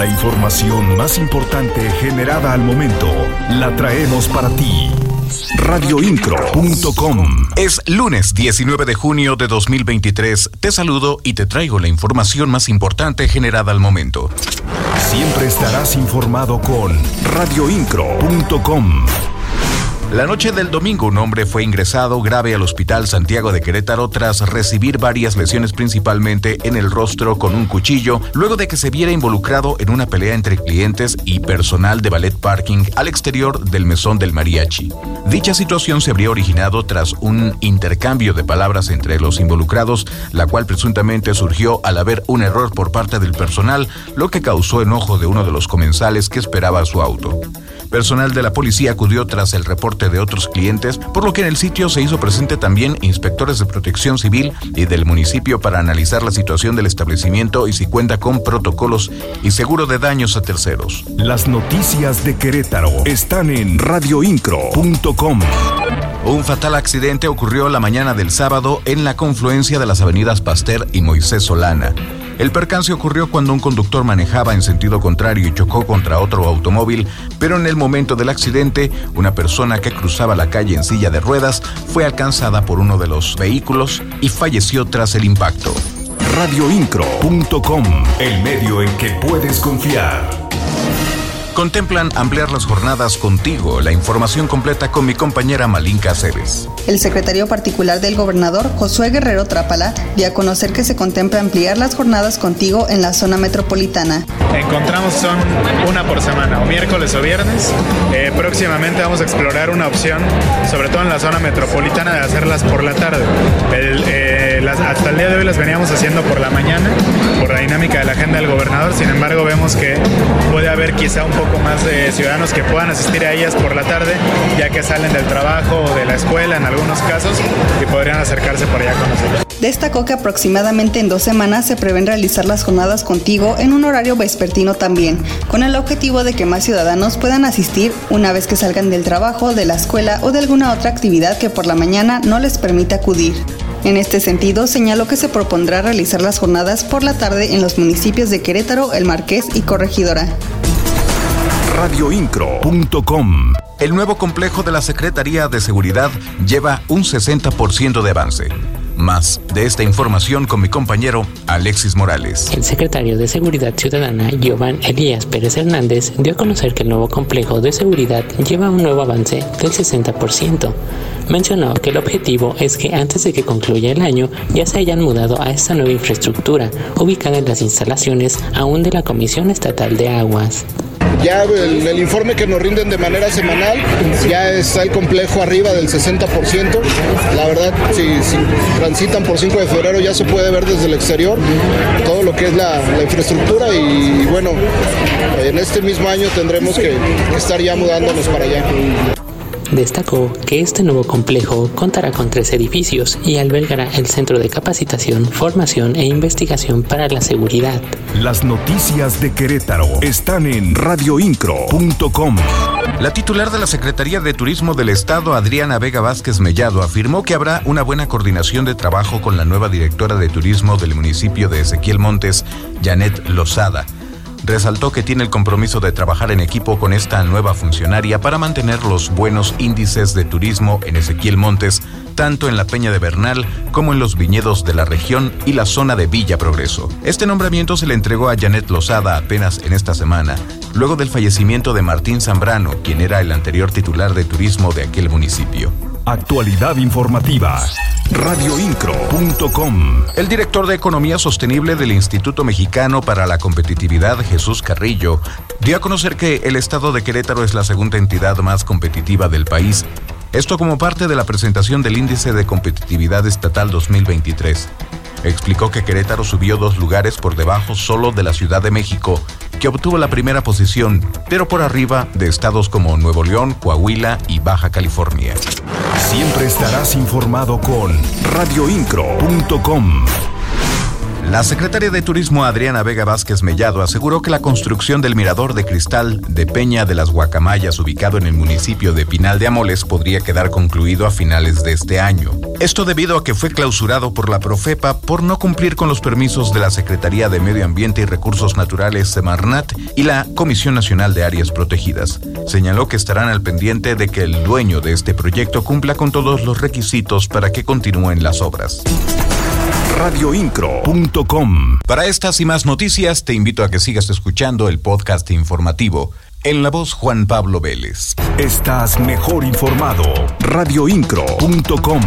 La información más importante generada al momento la traemos para ti. Radioincro.com Es lunes 19 de junio de 2023. Te saludo y te traigo la información más importante generada al momento. Siempre estarás informado con radioincro.com. La noche del domingo un hombre fue ingresado grave al Hospital Santiago de Querétaro tras recibir varias lesiones principalmente en el rostro con un cuchillo, luego de que se viera involucrado en una pelea entre clientes y personal de ballet parking al exterior del mesón del mariachi. Dicha situación se habría originado tras un intercambio de palabras entre los involucrados, la cual presuntamente surgió al haber un error por parte del personal, lo que causó enojo de uno de los comensales que esperaba su auto. Personal de la policía acudió tras el reporte de otros clientes, por lo que en el sitio se hizo presente también inspectores de protección civil y del municipio para analizar la situación del establecimiento y si cuenta con protocolos y seguro de daños a terceros. Las noticias de Querétaro están en radioincro.com. Un fatal accidente ocurrió la mañana del sábado en la confluencia de las avenidas Pasteur y Moisés Solana. El percance ocurrió cuando un conductor manejaba en sentido contrario y chocó contra otro automóvil, pero en el momento del accidente, una persona que cruzaba la calle en silla de ruedas fue alcanzada por uno de los vehículos y falleció tras el impacto. Radioincro.com, el medio en que puedes confiar. Contemplan ampliar las jornadas contigo. La información completa con mi compañera Malinka Cebes. El secretario particular del gobernador, Josué Guerrero Trápala, dio a conocer que se contempla ampliar las jornadas contigo en la zona metropolitana. Encontramos son una por semana, o miércoles o viernes. Eh, próximamente vamos a explorar una opción, sobre todo en la zona metropolitana, de hacerlas por la tarde. Eh, hasta el día de hoy las veníamos haciendo por la mañana, por la dinámica de la agenda del gobernador. Sin embargo, vemos que puede haber quizá un poco más de ciudadanos que puedan asistir a ellas por la tarde, ya que salen del trabajo o de la escuela en algunos casos y podrían acercarse por allá con nosotros. Destacó que aproximadamente en dos semanas se prevén realizar las jornadas contigo en un horario vespertino también, con el objetivo de que más ciudadanos puedan asistir una vez que salgan del trabajo, de la escuela o de alguna otra actividad que por la mañana no les permite acudir. En este sentido, señaló que se propondrá realizar las jornadas por la tarde en los municipios de Querétaro, El Marqués y Corregidora radioincro.com. El nuevo complejo de la Secretaría de Seguridad lleva un 60% de avance. Más de esta información con mi compañero Alexis Morales. El secretario de Seguridad Ciudadana, Giovanni Elías Pérez Hernández, dio a conocer que el nuevo complejo de seguridad lleva un nuevo avance del 60%. Mencionó que el objetivo es que antes de que concluya el año ya se hayan mudado a esta nueva infraestructura, ubicada en las instalaciones aún de la Comisión Estatal de Aguas. Ya el, informe que nos rinden de manera semanal, ya está el complejo arriba del 60%. La verdad, si, si, transitan por 5 de febrero ya se puede ver desde el exterior todo lo que es la, la infraestructura y, bueno, en este mismo año tendremos que, que estar ya mudándonos para allá. Destacó que este nuevo complejo contará con tres edificios y albergará el Centro de Capacitación, Formación e Investigación para la Seguridad. Las noticias de Querétaro están en radioincro.com. La titular de la Secretaría de Turismo del Estado, Adriana Vega Vázquez Mellado, afirmó que habrá una buena coordinación de trabajo con la nueva directora de turismo del municipio de Ezequiel Montes, Janet Lozada resaltó que tiene el compromiso de trabajar en equipo con esta nueva funcionaria para mantener los buenos índices de turismo en Ezequiel Montes, tanto en la Peña de Bernal como en los viñedos de la región y la zona de Villa Progreso. Este nombramiento se le entregó a Janet Lozada apenas en esta semana, luego del fallecimiento de Martín Zambrano, quien era el anterior titular de turismo de aquel municipio. Actualidad informativa. Radioincro.com. El director de Economía Sostenible del Instituto Mexicano para la Competitividad, Jesús Carrillo, dio a conocer que el estado de Querétaro es la segunda entidad más competitiva del país. Esto como parte de la presentación del Índice de Competitividad Estatal 2023. Explicó que Querétaro subió dos lugares por debajo solo de la Ciudad de México, que obtuvo la primera posición, pero por arriba de estados como Nuevo León, Coahuila y Baja California. Siempre estarás informado con radioincro.com. La secretaria de Turismo Adriana Vega Vázquez Mellado aseguró que la construcción del mirador de cristal de Peña de las Guacamayas ubicado en el municipio de Pinal de Amoles podría quedar concluido a finales de este año. Esto debido a que fue clausurado por la Profepa por no cumplir con los permisos de la Secretaría de Medio Ambiente y Recursos Naturales Semarnat y la Comisión Nacional de Áreas Protegidas. Señaló que estarán al pendiente de que el dueño de este proyecto cumpla con todos los requisitos para que continúen las obras radioincro.com. Para estas y más noticias, te invito a que sigas escuchando el podcast informativo. En la voz Juan Pablo Vélez. Estás mejor informado. radioincro.com.